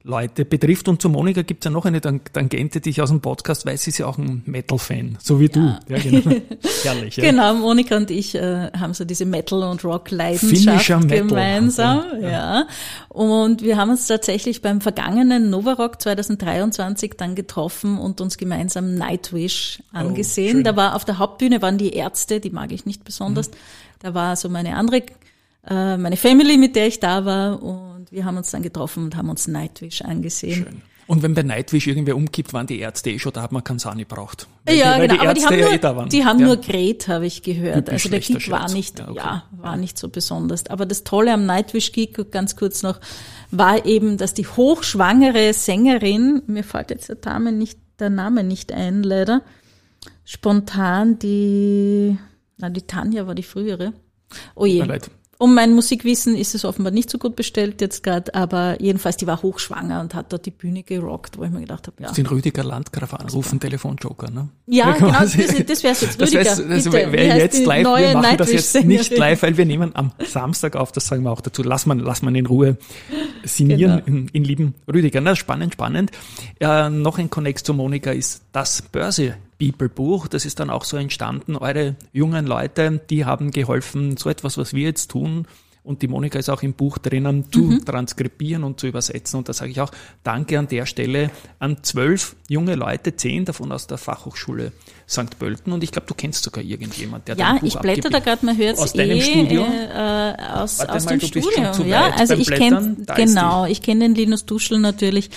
[SPEAKER 2] Leute betrifft. Und zu Monika gibt es ja noch eine Tangente, die ich aus dem Podcast weiß, sie ist ja auch ein Metal-Fan, so wie ja. du. Ja, genau.
[SPEAKER 4] Herrlich. Ja. Genau, Monika und ich äh, haben so diese Metal- und Rock-Leidenschaft gemeinsam. Ja. ja. Und wir haben uns tatsächlich beim vergangenen Novarock 2023 dann getroffen und uns gemeinsam Nightwish oh, angesehen. Oh, da war auf der Hauptbühne waren die Ärzte, die mag ich nicht besonders. Mhm. Da war so meine andere äh, meine Family, mit der ich da war und wir haben uns dann getroffen und haben uns Nightwish angesehen.
[SPEAKER 2] Schön. Und wenn bei Nightwish irgendwer umkippt, waren die Ärzte eh schon, da hat man keinen Sani braucht.
[SPEAKER 4] Ja, die, genau, die aber die haben, ja nur, eh die haben ja. nur Gret, habe ich gehört.
[SPEAKER 2] Typisch
[SPEAKER 4] also der Gig war nicht, ja, okay. ja, war nicht so besonders. Aber das Tolle am Nightwish-Gig, ganz kurz noch, war eben, dass die hochschwangere Sängerin, mir fällt jetzt der Name nicht, der Name nicht ein, leider, spontan die, na, die Tanja war die frühere. Oh je. Leid. Um mein Musikwissen ist es offenbar nicht so gut bestellt jetzt gerade, aber jedenfalls, die war hochschwanger und hat dort die Bühne gerockt, wo ich mir gedacht habe, ja.
[SPEAKER 2] Den Rüdiger Landgraf anrufen, Telefonjoker, ne?
[SPEAKER 4] Ja, genau, das, das wäre jetzt Rüdiger. Das,
[SPEAKER 2] das wäre jetzt live, wir machen das jetzt nicht live, weil wir nehmen am Samstag auf, das sagen wir auch dazu, lass man, lass man in Ruhe signieren genau. in, in lieben Rüdiger. Na, spannend, spannend. Äh, noch ein Connex zu Monika ist das Börse Bibelbuch. Das ist dann auch so entstanden. Eure jungen Leute, die haben geholfen, so etwas, was wir jetzt tun. Und die Monika ist auch im Buch drinnen, zu mhm. transkribieren und zu übersetzen. Und da sage ich auch Danke an der Stelle an zwölf junge Leute, zehn davon aus der Fachhochschule St. Pölten. Und ich glaube, du kennst sogar irgendjemand, der
[SPEAKER 4] Ja, ich blätter da gerade, man hört es eh
[SPEAKER 2] Studio?
[SPEAKER 4] Äh, aus, aus mal, dem Studio. Ja, also ich kenne genau, ich kenne den Linus Duschel natürlich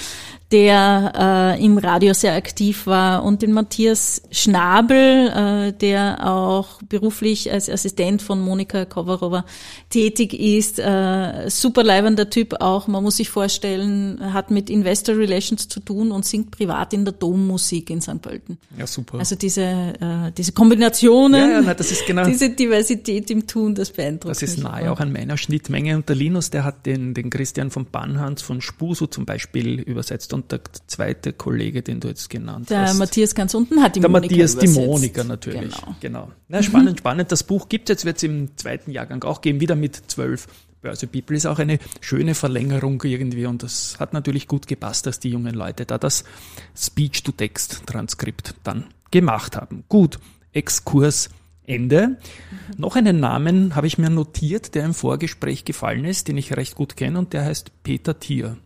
[SPEAKER 4] der äh, im Radio sehr aktiv war, und den Matthias Schnabel, äh, der auch beruflich als Assistent von Monika Kovarova tätig ist. Äh, super leibender Typ auch, man muss sich vorstellen, hat mit Investor Relations zu tun und singt privat in der Dommusik in St. Pölten.
[SPEAKER 2] Ja, super.
[SPEAKER 4] Also diese, äh, diese Kombinationen,
[SPEAKER 2] ja, ja, nein, das ist genau,
[SPEAKER 4] diese Diversität im Tun, das beeindruckt
[SPEAKER 2] Das ist nahe auch an meiner Schnittmenge. Und der Linus, der hat den, den Christian von Bannhans von Spuso zum Beispiel übersetzt und der zweite Kollege, den du jetzt genannt
[SPEAKER 4] Der
[SPEAKER 2] hast.
[SPEAKER 4] Matthias ganz unten hat die
[SPEAKER 2] Der
[SPEAKER 4] Monika
[SPEAKER 2] Matthias, die. Monika natürlich.
[SPEAKER 4] Genau.
[SPEAKER 2] genau. Na, spannend, spannend. Das Buch gibt jetzt, wird es im zweiten Jahrgang auch geben, wieder mit zwölf Börse People. Ist auch eine schöne Verlängerung irgendwie und das hat natürlich gut gepasst, dass die jungen Leute da das Speech-to-Text-Transkript dann gemacht haben. Gut, Exkurs Ende. Noch einen Namen habe ich mir notiert, der im Vorgespräch gefallen ist, den ich recht gut kenne und der heißt Peter Thier.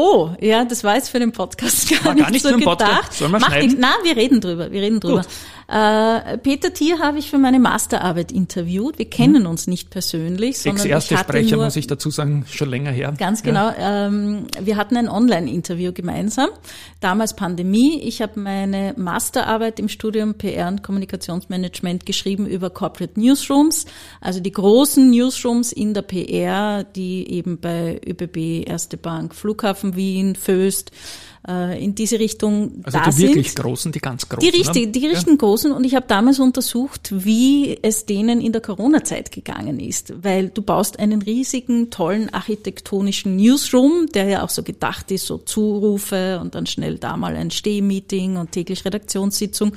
[SPEAKER 4] Oh, ja, das war jetzt für den Podcast gar, nicht,
[SPEAKER 2] gar nicht
[SPEAKER 4] so gedacht.
[SPEAKER 2] Sollen wir
[SPEAKER 4] Macht. Na, wir reden drüber, wir reden drüber. Äh, Peter Thier habe ich für meine Masterarbeit interviewt. Wir kennen uns nicht persönlich, sondern ich
[SPEAKER 2] Ex-erste
[SPEAKER 4] hatte
[SPEAKER 2] Sprecher,
[SPEAKER 4] nur,
[SPEAKER 2] muss ich dazu sagen, schon länger her.
[SPEAKER 4] Ganz
[SPEAKER 2] Ja.
[SPEAKER 4] genau. Ähm, wir hatten ein Online-Interview gemeinsam. Damals Pandemie. Ich habe meine Masterarbeit im Studium PR und Kommunikationsmanagement geschrieben über Corporate Newsrooms, also die großen Newsrooms in der PR, die eben bei ÖBB, Erste Bank, Flughafen Wien, Föst, äh, in diese Richtung
[SPEAKER 2] Also
[SPEAKER 4] da
[SPEAKER 2] die
[SPEAKER 4] sind.
[SPEAKER 2] wirklich großen, die ganz großen.
[SPEAKER 4] Die richtig, die richtigen großen und ich habe damals untersucht, wie es denen in der Corona-Zeit gegangen ist, weil du baust einen riesigen, tollen architektonischen Newsroom, der ja auch so gedacht ist, so Zurufe und dann schnell da mal ein Stehmeeting und täglich Redaktionssitzung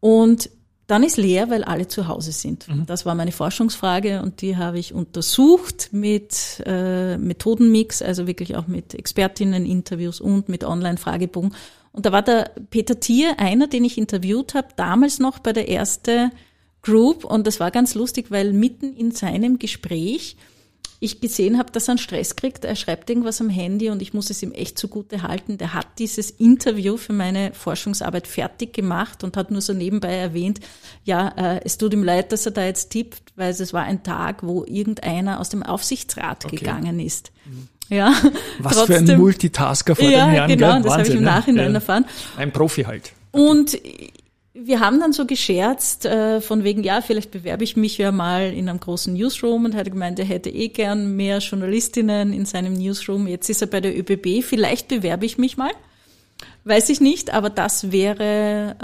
[SPEAKER 4] und dann ist leer, weil alle zu Hause sind. Das war meine Forschungsfrage und die habe ich untersucht mit äh, Methodenmix, also wirklich auch mit Expertinnen-Interviews und mit Online-Fragebogen. Und da war der Peter Thier einer, den ich interviewt habe, damals noch bei der erste Group und das war ganz lustig, weil mitten in seinem Gespräch ich gesehen habe, dass er einen Stress kriegt. Er schreibt irgendwas am Handy und ich muss es ihm echt zugute halten. Der hat dieses Interview für meine Forschungsarbeit fertig gemacht und hat nur so nebenbei erwähnt, ja, äh, es tut ihm leid, dass er da jetzt tippt, weil es war ein Tag, wo irgendeiner aus dem Aufsichtsrat
[SPEAKER 2] Okay.
[SPEAKER 4] gegangen ist. Ja,
[SPEAKER 2] Was für ein
[SPEAKER 4] trotzdem-
[SPEAKER 2] Multitasker vor
[SPEAKER 4] ja,
[SPEAKER 2] den Herren.
[SPEAKER 4] genau,
[SPEAKER 2] gell?
[SPEAKER 4] das habe ich im
[SPEAKER 2] ne?
[SPEAKER 4] Nachhinein
[SPEAKER 2] Ja.
[SPEAKER 4] erfahren.
[SPEAKER 2] Ein Profi halt.
[SPEAKER 4] Und wir haben dann so gescherzt, äh, von wegen, ja, vielleicht bewerbe ich mich ja mal in einem großen Newsroom und hat gemeint, er hätte eh gern mehr Journalistinnen in seinem Newsroom. Jetzt ist er bei der ÖBB, vielleicht bewerbe ich mich mal. Weiß ich nicht, aber das wäre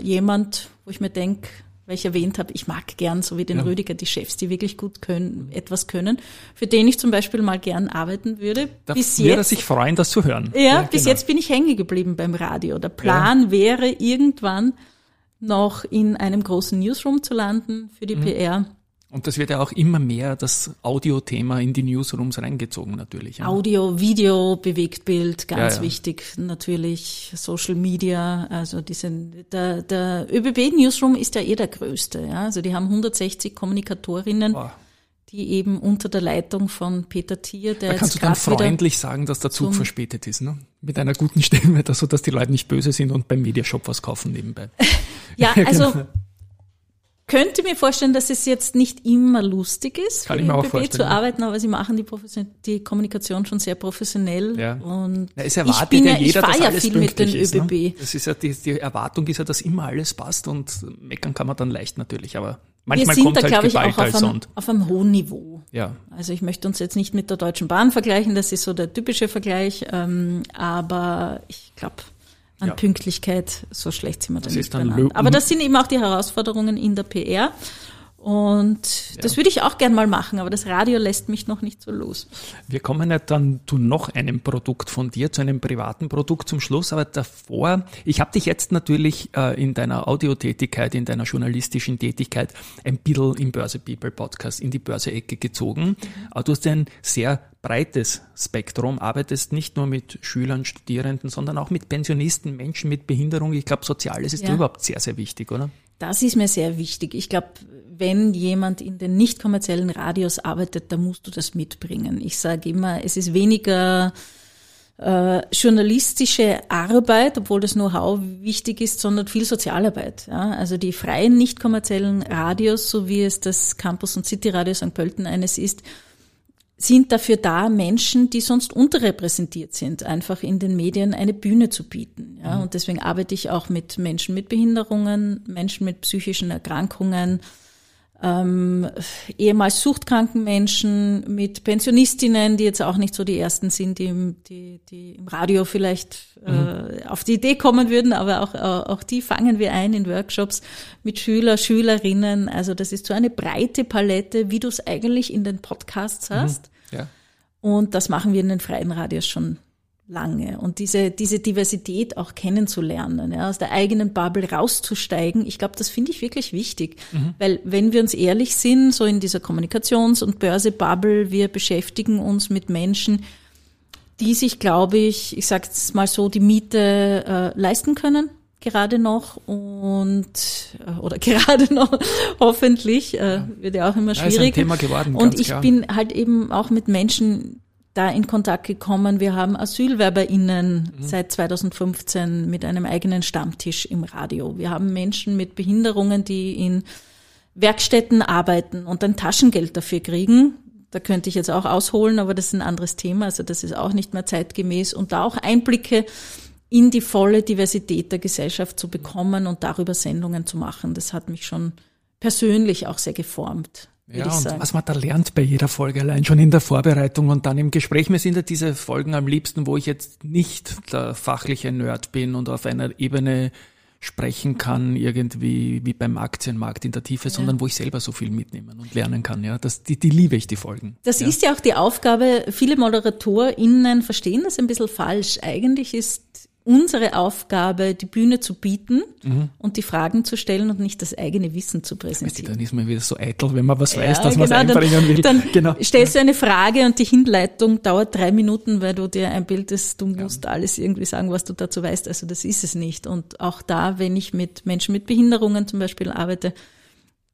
[SPEAKER 4] äh, jemand, wo ich mir denke, weil ich erwähnt habe, ich mag gern, so wie den
[SPEAKER 2] Ja.
[SPEAKER 4] Rüdiger, die Chefs, die wirklich gut können, etwas können, für den ich zum Beispiel mal gern arbeiten würde.
[SPEAKER 2] Da
[SPEAKER 4] Bis
[SPEAKER 2] wird er
[SPEAKER 4] jetzt
[SPEAKER 2] sich freuen, das zu hören.
[SPEAKER 4] ja, bis
[SPEAKER 2] genau.
[SPEAKER 4] jetzt bin ich hängen geblieben beim Radio. Der Plan wäre irgendwann noch in einem großen Newsroom zu landen für
[SPEAKER 2] Mhm.
[SPEAKER 4] die PR.
[SPEAKER 2] Und das wird ja auch immer mehr das Audio-Thema in die Newsrooms reingezogen natürlich. Ja.
[SPEAKER 4] Audio, Video, Bewegtbild, ganz
[SPEAKER 2] Ja, ja.
[SPEAKER 4] wichtig. Natürlich Social Media, also diese, der, der ÖBB Newsroom ist ja eh der größte. Ja? Also die haben 160 Kommunikatorinnen,
[SPEAKER 2] Boah.
[SPEAKER 4] Die eben unter der Leitung von Peter Thier, der
[SPEAKER 2] Da kannst du dann freundlich sagen, dass der Zug verspätet ist, ne? Mit einer guten dass, so dass die Leute nicht böse sind und beim Mediashop was kaufen nebenbei.
[SPEAKER 4] Ja,
[SPEAKER 2] Genau.
[SPEAKER 4] also könnte mir vorstellen, dass es jetzt nicht immer lustig ist,
[SPEAKER 2] Kann
[SPEAKER 4] für
[SPEAKER 2] ich
[SPEAKER 4] die
[SPEAKER 2] mir auch
[SPEAKER 4] ÖBB
[SPEAKER 2] vorstellen,
[SPEAKER 4] zu arbeiten, aber sie machen die, Profession die Kommunikation schon sehr professionell.
[SPEAKER 2] Ja.
[SPEAKER 4] Und
[SPEAKER 2] Na, es
[SPEAKER 4] ich
[SPEAKER 2] erwartet
[SPEAKER 4] bin
[SPEAKER 2] ja
[SPEAKER 4] ja, ich
[SPEAKER 2] jeder,
[SPEAKER 4] fahre
[SPEAKER 2] dass
[SPEAKER 4] ja
[SPEAKER 2] alles
[SPEAKER 4] viel mit den
[SPEAKER 2] ist,
[SPEAKER 4] ÖBB.
[SPEAKER 2] Ne? Das ist ja die, die Erwartung ist ja, dass immer alles passt und meckern kann man dann leicht natürlich, aber
[SPEAKER 4] Wir
[SPEAKER 2] manchmal
[SPEAKER 4] sind
[SPEAKER 2] kommt
[SPEAKER 4] da,
[SPEAKER 2] halt
[SPEAKER 4] glaube ich, auch auf
[SPEAKER 2] als
[SPEAKER 4] einem, auf einem hohen Niveau.
[SPEAKER 2] Ja.
[SPEAKER 4] Also ich möchte uns jetzt nicht mit der Deutschen Bahn vergleichen, das ist so der typische Vergleich, ähm, aber ich glaube, an
[SPEAKER 2] Ja.
[SPEAKER 4] Pünktlichkeit, so schlecht sind wir da
[SPEAKER 2] Das
[SPEAKER 4] nicht
[SPEAKER 2] ist dann
[SPEAKER 4] Aber das sind eben auch die Herausforderungen in der PR. Und das würde ich auch gern mal machen, aber das Radio lässt mich noch nicht so los.
[SPEAKER 2] Wir kommen ja dann zu noch einem Produkt von dir, zu einem privaten Produkt zum Schluss, aber davor, ich habe dich jetzt natürlich äh, in deiner Audiotätigkeit, in deiner journalistischen Tätigkeit ein bisschen im Börse People Podcast in die Börse-Ecke gezogen. Aber du hast ein sehr breites Spektrum, arbeitest nicht nur mit Schülern, Studierenden, sondern auch mit Pensionisten, Menschen mit Behinderung. Ich glaube, Soziales ist
[SPEAKER 4] Ja.
[SPEAKER 2] überhaupt sehr, sehr wichtig, oder?
[SPEAKER 4] Das ist mir sehr wichtig. Ich glaube, wenn jemand in den nicht kommerziellen Radios arbeitet, dann musst du das mitbringen. Ich sage immer, es ist weniger äh, journalistische Arbeit, obwohl das Know-how wichtig ist, sondern viel Sozialarbeit. Ja? Also die freien, nicht kommerziellen Radios, so wie es das Campus- und City-Radio St. Pölten eines ist, sind dafür da, Menschen, die sonst unterrepräsentiert sind, einfach in den Medien eine Bühne zu bieten. Ja, und deswegen arbeite ich auch mit Menschen mit Behinderungen, Menschen mit psychischen Erkrankungen, ähm, ehemals suchtkranken Menschen, mit Pensionistinnen, die jetzt auch nicht so die ersten sind, die im, die, die im Radio vielleicht äh, auf die Idee kommen würden, aber auch, äh, auch die fangen wir ein in Workshops mit Schüler, Schülerinnen. Also das ist so eine breite Palette, wie du es eigentlich in den Podcasts hast.
[SPEAKER 2] Ja.
[SPEAKER 4] Und das machen wir in den freien Radios schon lange. Und diese, diese Diversität auch kennenzulernen, ja, aus der eigenen Bubble rauszusteigen, ich glaube, das finde ich wirklich wichtig, mhm. weil wenn wir uns ehrlich sind, so in dieser Kommunikations- und Börse-Bubble, wir beschäftigen uns mit Menschen, die sich, glaube ich, ich sage es mal so, die Miete äh, leisten können, gerade noch und äh, oder gerade noch hoffentlich äh, wird ja auch immer schwieriger. Ja, ist ein
[SPEAKER 2] Thema geworden,
[SPEAKER 4] und ich
[SPEAKER 2] klar.
[SPEAKER 4] bin halt eben auch mit Menschen da in Kontakt gekommen. Wir haben AsylwerberInnen mhm. seit 2015 mit einem eigenen Stammtisch im Radio. Wir haben Menschen mit Behinderungen, die in Werkstätten arbeiten und ein Taschengeld dafür kriegen. Da könnte ich jetzt auch ausholen, aber das ist ein anderes Thema. Also das ist auch nicht mehr zeitgemäß. Und da auch Einblicke in die volle Diversität der Gesellschaft zu bekommen und darüber Sendungen zu machen, das hat mich schon persönlich auch sehr geformt.
[SPEAKER 2] Ja, und sagen. was man da lernt bei jeder Folge, allein schon in der Vorbereitung und dann im Gespräch. Mir sind ja diese Folgen am liebsten, wo ich jetzt nicht der fachliche Nerd bin und auf einer Ebene sprechen kann, irgendwie wie beim Aktienmarkt in der Tiefe, ja. sondern wo ich selber so viel mitnehmen und lernen kann. Ja, das, die, die liebe ich, die Folgen.
[SPEAKER 4] Das
[SPEAKER 2] ja.
[SPEAKER 4] ist ja auch die Aufgabe. Viele ModeratorInnen verstehen das ein bisschen falsch. Eigentlich ist unsere Aufgabe, die Bühne zu bieten mhm. und die Fragen zu stellen und nicht das eigene Wissen zu präsentieren.
[SPEAKER 2] Dann ist man wieder so eitel, wenn man was weiß, dass genau, man es einbringen will.
[SPEAKER 4] Dann genau. stellst du eine Frage und die Hinleitung dauert drei Minuten, weil du dir einbildest, du musst ja. alles irgendwie sagen, was du dazu weißt. Also das ist es nicht. Und auch da, wenn ich mit Menschen mit Behinderungen zum Beispiel arbeite,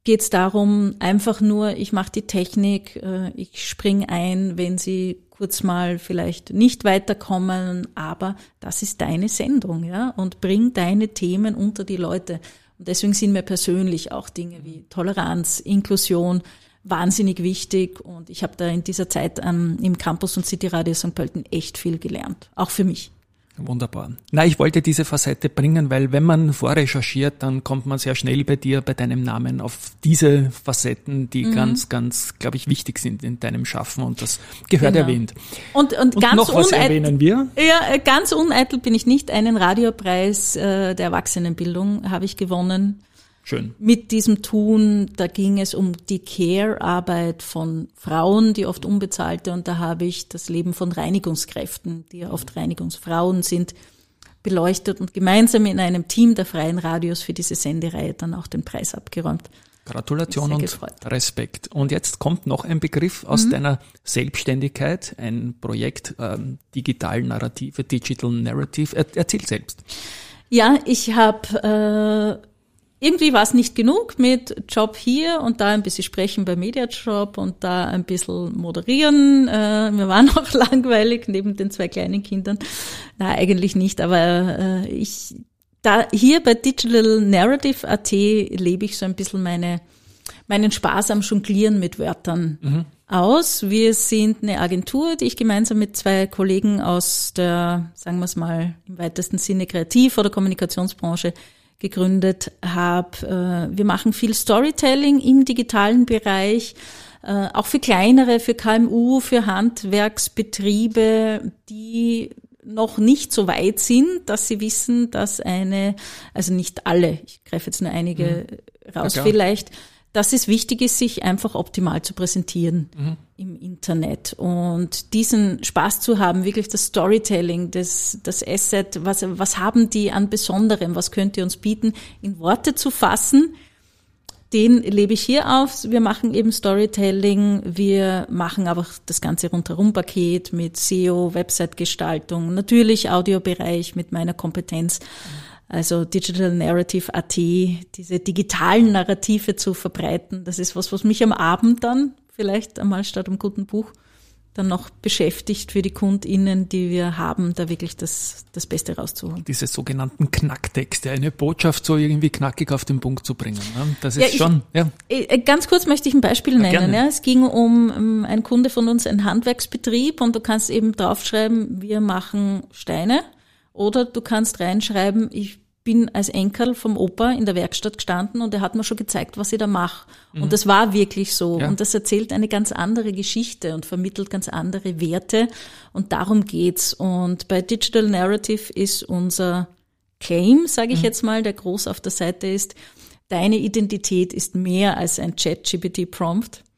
[SPEAKER 4] geht es darum, einfach nur, ich mache die Technik, äh, ich spring ein, wenn sie kurz mal vielleicht nicht weiterkommen, aber das ist deine Sendung, ja, und bring deine Themen unter die Leute. Und deswegen sind mir persönlich auch Dinge wie Toleranz, Inklusion wahnsinnig wichtig und ich habe da in dieser Zeit ähm, im Campus und City Radio St. Pölten echt viel gelernt, auch für mich.
[SPEAKER 2] Wunderbar. Na, ich wollte diese Facette bringen, weil wenn man vorrecherchiert, dann kommt man sehr schnell bei dir, bei deinem Namen auf diese Facetten, die mhm. ganz, ganz, glaube ich, wichtig sind in deinem Schaffen und das gehört genau. erwähnt.
[SPEAKER 4] Und, und, und ganz
[SPEAKER 2] noch was erwähnen wir?
[SPEAKER 4] Ja, äh, ganz uneitel bin ich nicht. Einen Radiopreis äh, der Erwachsenenbildung habe ich gewonnen
[SPEAKER 2] Schön.
[SPEAKER 4] Mit diesem Tun, da ging es um die Care-Arbeit von Frauen, die oft unbezahlte, und da habe ich das Leben von Reinigungskräften, die ja oft Reinigungsfrauen sind, beleuchtet und gemeinsam in einem Team der Freien Radios für diese Sendereihe dann auch den Preis abgeräumt.
[SPEAKER 2] Gratulation und gefreut. Respekt. Und jetzt kommt noch ein Begriff aus mhm. deiner Selbstständigkeit, ein Projekt ähm, Digital Narrative, Digital Narrative. Er, erzähl selbst.
[SPEAKER 4] Ja, ich habe äh, irgendwie war es nicht genug mit Job hier und da ein bisschen sprechen bei Mediajob und da ein bisschen moderieren. Äh, mir war noch langweilig neben den zwei kleinen Kindern. Na, eigentlich nicht, aber äh, ich da hier bei Digital Narrative AT lebe ich so ein bisschen meine meinen Spaß am Jonglieren mit Wörtern mhm. aus. Wir sind eine Agentur, die ich gemeinsam mit zwei Kollegen aus der, sagen wir es mal, im weitesten Sinne Kreativ- oder Kommunikationsbranche gegründet habe. Äh, wir machen viel Storytelling im digitalen Bereich, äh, auch für kleinere, für KMU, für Handwerksbetriebe, die noch nicht so weit sind, dass sie wissen, dass eine, also nicht alle, ich greife jetzt nur einige mhm. raus ja, vielleicht, dass es wichtig ist, sich einfach optimal zu präsentieren mhm. im Internet und diesen Spaß zu haben, wirklich das Storytelling, das, das Asset, was, was haben die an Besonderem, was könnt ihr uns bieten, in Worte zu fassen. Den lebe ich hier auf. Wir machen eben Storytelling. Wir machen aber das ganze rundherum Paket mit SEO, Website-Gestaltung, natürlich Audiobereich mit meiner Kompetenz. Mhm also Digital Narrative AT, diese digitalen Narrative zu verbreiten. Das ist was, was mich am Abend dann vielleicht einmal statt einem guten Buch dann noch beschäftigt für die KundInnen, die wir haben, da wirklich das, das Beste rauszuholen.
[SPEAKER 2] Diese sogenannten Knacktexte, eine Botschaft so irgendwie knackig auf den Punkt zu bringen. Ne? Das ist ja, ich, schon, ja.
[SPEAKER 4] Äh, ganz kurz möchte ich ein Beispiel nennen. Gerne. Ja. Es ging um, um ein Kunde von uns, ein Handwerksbetrieb und du kannst eben draufschreiben, wir machen Steine oder du kannst reinschreiben, ich bin als Enkel vom Opa in der Werkstatt gestanden und er hat mir schon gezeigt, was ich da mache. Mhm. Und das war wirklich so. Ja. Und das erzählt eine ganz andere Geschichte und vermittelt ganz andere Werte. Und darum geht's. Und bei Digital Narrative ist unser Claim, sage ich mhm. jetzt mal, der groß auf der Seite ist, deine Identität ist mehr als ein Chat-GPT-Prompt.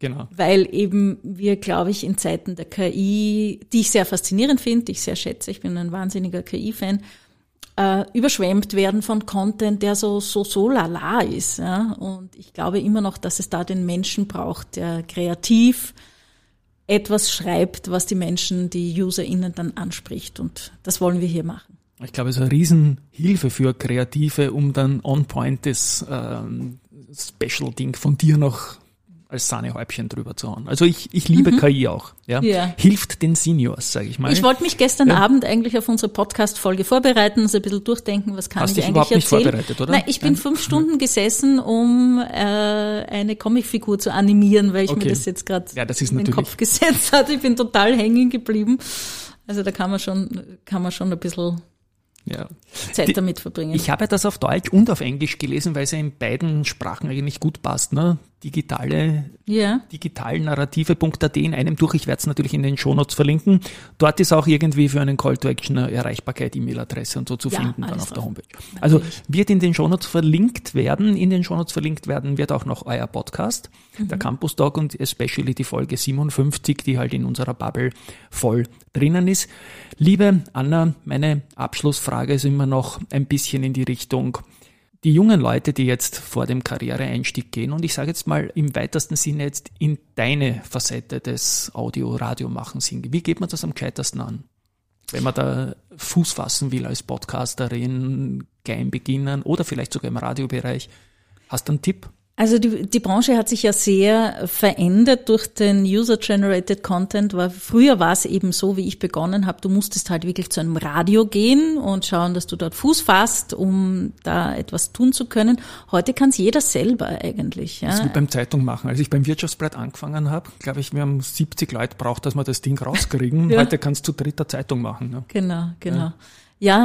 [SPEAKER 2] Genau.
[SPEAKER 4] Weil eben wir, glaube ich, in Zeiten der KI, die ich sehr faszinierend finde, die ich sehr schätze, ich bin ein wahnsinniger KI-Fan, äh, überschwemmt werden von Content, der so, so, so lala ist. Ja? Und ich glaube immer noch, dass es da den Menschen braucht, der kreativ etwas schreibt, was die Menschen, die UserInnen dann anspricht. Und das wollen wir hier machen.
[SPEAKER 2] Ich glaube, es ist eine Riesenhilfe für Kreative, um dann on point das ähm, Special-Ding von dir noch als Sahnehäubchen drüber zu hauen. Also ich, ich liebe KI auch. Ja?
[SPEAKER 4] Ja.
[SPEAKER 2] Hilft den Seniors, sage ich mal.
[SPEAKER 4] Ich wollte mich gestern
[SPEAKER 2] Ja.
[SPEAKER 4] Abend eigentlich auf unsere Podcast-Folge vorbereiten, so ein bisschen durchdenken, was kann
[SPEAKER 2] Hast
[SPEAKER 4] ich eigentlich
[SPEAKER 2] überhaupt nicht
[SPEAKER 4] erzählen.
[SPEAKER 2] vorbereitet, oder?
[SPEAKER 4] Nein, ich bin
[SPEAKER 2] Ja.
[SPEAKER 4] fünf Stunden gesessen, um äh, eine Comicfigur zu animieren, weil ich
[SPEAKER 2] Okay.
[SPEAKER 4] mir das jetzt gerade
[SPEAKER 2] Ja, das ist
[SPEAKER 4] in den Kopf gesetzt hat. Ich bin total hängen geblieben. Also da kann man schon, kann man schon ein bisschen
[SPEAKER 2] ja.
[SPEAKER 4] Zeit
[SPEAKER 2] Die-
[SPEAKER 4] damit verbringen.
[SPEAKER 2] Ich habe das auf Deutsch und auf Englisch gelesen, weil es ja in beiden Sprachen eigentlich gut passt. Ne? Digitale
[SPEAKER 4] ja.
[SPEAKER 2] digitalnarrative.at in einem durch. Ich werde es natürlich in den Shownotes verlinken. Dort ist auch irgendwie für einen Call to Action eine Erreichbarkeit, E-Mail-Adresse und so zu
[SPEAKER 4] Ja,
[SPEAKER 2] finden dann auf der
[SPEAKER 4] drauf.
[SPEAKER 2] Homepage. Also wird in den Shownotes verlinkt werden. In den Shownotes verlinkt werden wird auch noch euer Podcast,
[SPEAKER 4] Mhm.
[SPEAKER 2] der Campus Talk und especially die Folge 57, die halt in unserer Bubble voll drinnen ist. Liebe Anna, meine Abschlussfrage ist immer noch ein bisschen in die Richtung, die jungen Leute, die jetzt vor dem Karriereeinstieg gehen und ich sage jetzt mal im weitesten Sinne jetzt in deine Facette des Audio-Radio-Machens hingehen. Wie geht man das am gescheitersten an? Wenn man da Fuß fassen will als Podcasterin, klein beginnen oder vielleicht sogar im Radiobereich. Hast du einen Tipp?
[SPEAKER 4] Also die, die Branche hat sich ja sehr verändert durch den User-Generated Content, weil früher war es eben so, wie ich begonnen habe, du musstest halt wirklich zu einem Radio gehen und schauen, dass du dort Fuß fasst, um da etwas tun zu können. Heute kann es jeder selber eigentlich.
[SPEAKER 2] Das ist wie
[SPEAKER 4] Ja.
[SPEAKER 2] beim Zeitung machen. Als ich beim Wirtschaftsblatt angefangen habe, glaube ich, wir haben 70 Leute braucht, dass wir das Ding rauskriegen.
[SPEAKER 4] Ja.
[SPEAKER 2] Heute kannst du dritter Zeitung machen. Ne?
[SPEAKER 4] Genau, genau. Ja,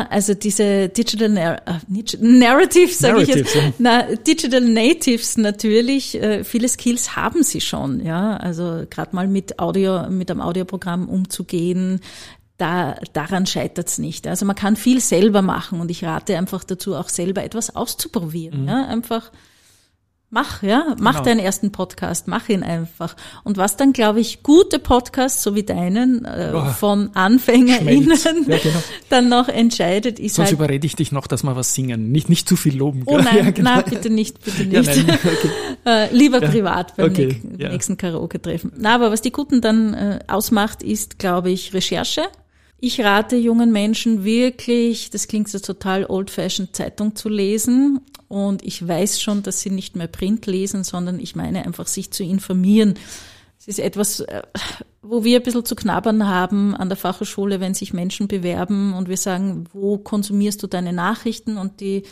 [SPEAKER 4] also diese Digital Nar äh, Narratives, sage ich jetzt.
[SPEAKER 2] Narratives,
[SPEAKER 4] Na, Digital Natives natürlich, äh, viele Skills haben sie schon, ja. Also gerade mal mit Audio, mit einem Audioprogramm umzugehen, da, daran scheitert's nicht. Also man kann viel selber machen und ich rate einfach dazu, auch selber etwas auszuprobieren. Ja, einfach mach, ja, mach
[SPEAKER 2] Genau.
[SPEAKER 4] deinen ersten Podcast, mach ihn einfach. Und was dann, glaube ich, gute Podcasts, so wie deinen, äh,
[SPEAKER 2] Oh,
[SPEAKER 4] von AnfängerInnen.
[SPEAKER 2] Ja, genau.
[SPEAKER 4] dann noch entscheidet, ist
[SPEAKER 2] Sonst
[SPEAKER 4] halt,
[SPEAKER 2] überrede ich dich noch, dass wir was singen. Nicht, nicht zu viel loben.
[SPEAKER 4] oh nein,
[SPEAKER 2] Ja, genau.
[SPEAKER 4] nein, bitte nicht, bitte
[SPEAKER 2] Ja,
[SPEAKER 4] nicht.
[SPEAKER 2] nein, okay.
[SPEAKER 4] äh, lieber privat beim
[SPEAKER 2] okay,
[SPEAKER 4] nächsten-
[SPEAKER 2] ja.
[SPEAKER 4] nächsten Karaoke-Treffen. Na, aber was die Guten dann äh, ausmacht, ist, glaube ich, Recherche. Ich rate jungen Menschen wirklich, das klingt so total old-fashioned, Zeitung zu lesen. Und ich weiß schon, dass sie nicht mehr Print lesen, sondern ich meine einfach, sich zu informieren. Es ist etwas, äh, wo wir ein bisschen zu knabbern haben an der Fachhochschule, wenn sich Menschen bewerben und wir sagen, wo konsumierst du deine Nachrichten? Und die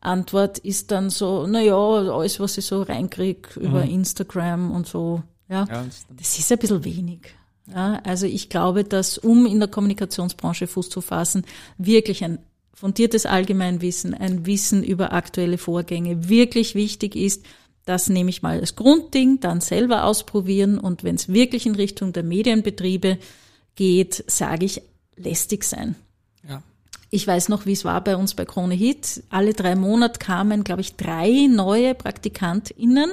[SPEAKER 4] Antwort ist dann so, na ja, alles, was ich so reinkrieg über Instagram und so. Ja,
[SPEAKER 2] Ja, das-
[SPEAKER 4] das ist ein bisschen wenig. Ja, also ich glaube, dass um in der Kommunikationsbranche Fuß zu fassen, wirklich ein fundiertes Allgemeinwissen, ein Wissen über aktuelle Vorgänge wirklich wichtig ist. Das nehme ich mal als Grundding, dann selber ausprobieren und wenn es wirklich in Richtung der Medienbetriebe geht, sage ich, lästig sein.
[SPEAKER 2] ja.
[SPEAKER 4] Ich weiß noch, wie es war bei uns bei Krone Hit. Alle drei Monate kamen, glaube ich, drei neue PraktikantInnen.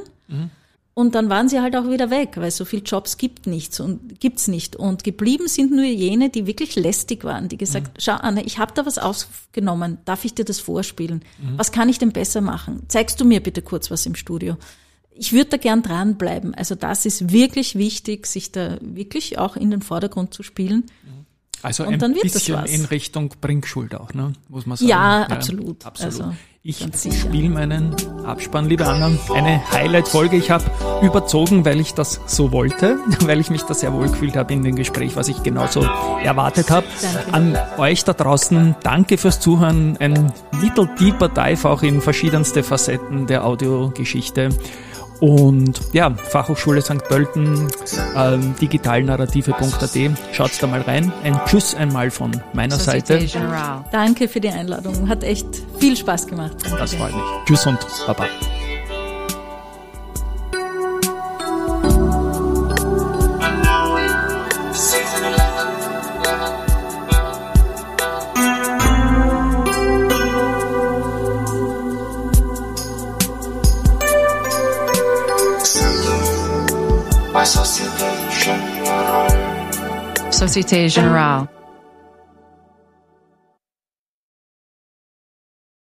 [SPEAKER 4] Und dann waren sie halt auch wieder weg, weil so viel Jobs gibt nichts und gibt's nicht. Und geblieben sind nur jene, die wirklich lästig waren, die gesagt, schau Anne, ich habe da was aufgenommen, darf ich dir das vorspielen? Was kann ich denn besser machen? Zeigst du mir bitte kurz was im Studio? Ich würde da gern dranbleiben. Also das ist wirklich wichtig, sich da wirklich auch in den Vordergrund zu spielen.
[SPEAKER 2] Also
[SPEAKER 4] Und
[SPEAKER 2] ein
[SPEAKER 4] dann wird das
[SPEAKER 2] bisschen
[SPEAKER 4] was.
[SPEAKER 2] in Richtung Bringschuld auch, ne? muss man sagen.
[SPEAKER 4] Ja, absolut.
[SPEAKER 2] absolut.
[SPEAKER 4] Also,
[SPEAKER 2] ich spiele meinen Abspann, liebe Anna. Eine Highlight-Folge. Ich habe überzogen, weil ich das so wollte, weil ich mich da sehr wohl gefühlt habe in dem Gespräch, was ich genauso erwartet habe. An euch da draußen, danke fürs Zuhören. Ein little deeper dive auch in verschiedenste Facetten der Audiogeschichte. Und ja, Fachhochschule St. Pölten, ähm, digitalnarrative.at, schaut da mal rein. Ein Tschüss einmal von meiner Seite.
[SPEAKER 4] Danke für die Einladung. Hat echt viel Spaß gemacht. Danke
[SPEAKER 2] Das freut mich. Tschüss und Baba. Société Générale.
[SPEAKER 5] Société Générale.